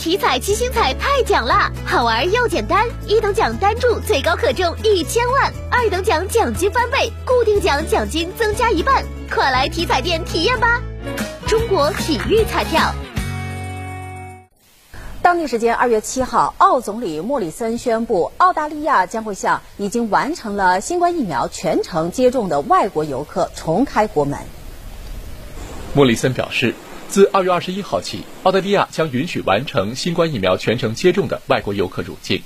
体彩七星彩太奖啦，好玩又简单，一等奖单注最高可中一千万，二等奖奖金翻倍，固定奖奖金增加一半，快来体彩店体验吧！中国体育彩票。当地时间二月七号，澳总理莫里森宣布，澳大利亚将会向已经完成了新冠疫苗全程接种的外国游客重开国门。莫里森表示，自二月二十一号起，澳大利亚将允许完成新冠疫苗全程接种的外国游客入境。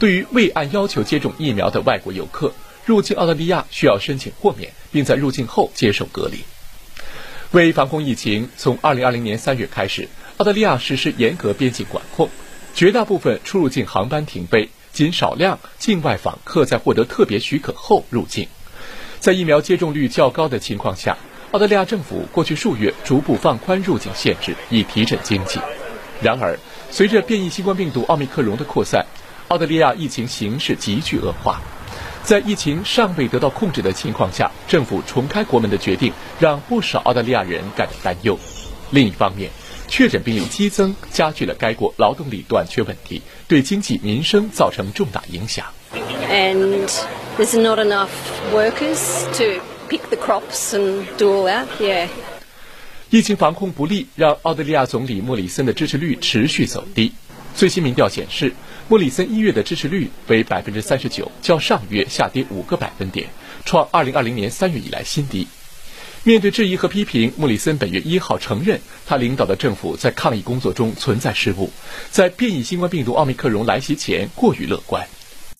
对于未按要求接种疫苗的外国游客入境澳大利亚，需要申请豁免，并在入境后接受隔离。为防控疫情，从二零二零年三月开始。澳大利亚实施严格边境管控，绝大部分出入境航班停飞，仅少量境外访客在获得特别许可后入境。在疫苗接种率较高的情况下，澳大利亚政府过去数月逐步放宽入境限制，以提振经济。然而，随着变异新冠病毒奥密克戎的扩散，澳大利亚疫情形势急剧恶化。在疫情尚未得到控制的情况下，政府重开国门的决定让不少澳大利亚人感到担忧。另一方面，确诊病例激增，加剧了该国劳动力短缺问题，对经济民生造成重大影响。And there's not enough workers to pick the crops and do all that. Yeah. 疫情防控不力，让澳大利亚总理莫里森的支持率持续走低。最新民调显示，莫里森一月的支持率为百分之三十九，较上月下跌五个百分点，创二零二零年三月以来新低。面对质疑和批评，莫里森本月一号承认，他领导的政府在抗疫工作中存在失误，在变异新冠病毒奥密克戎来袭前过于乐观。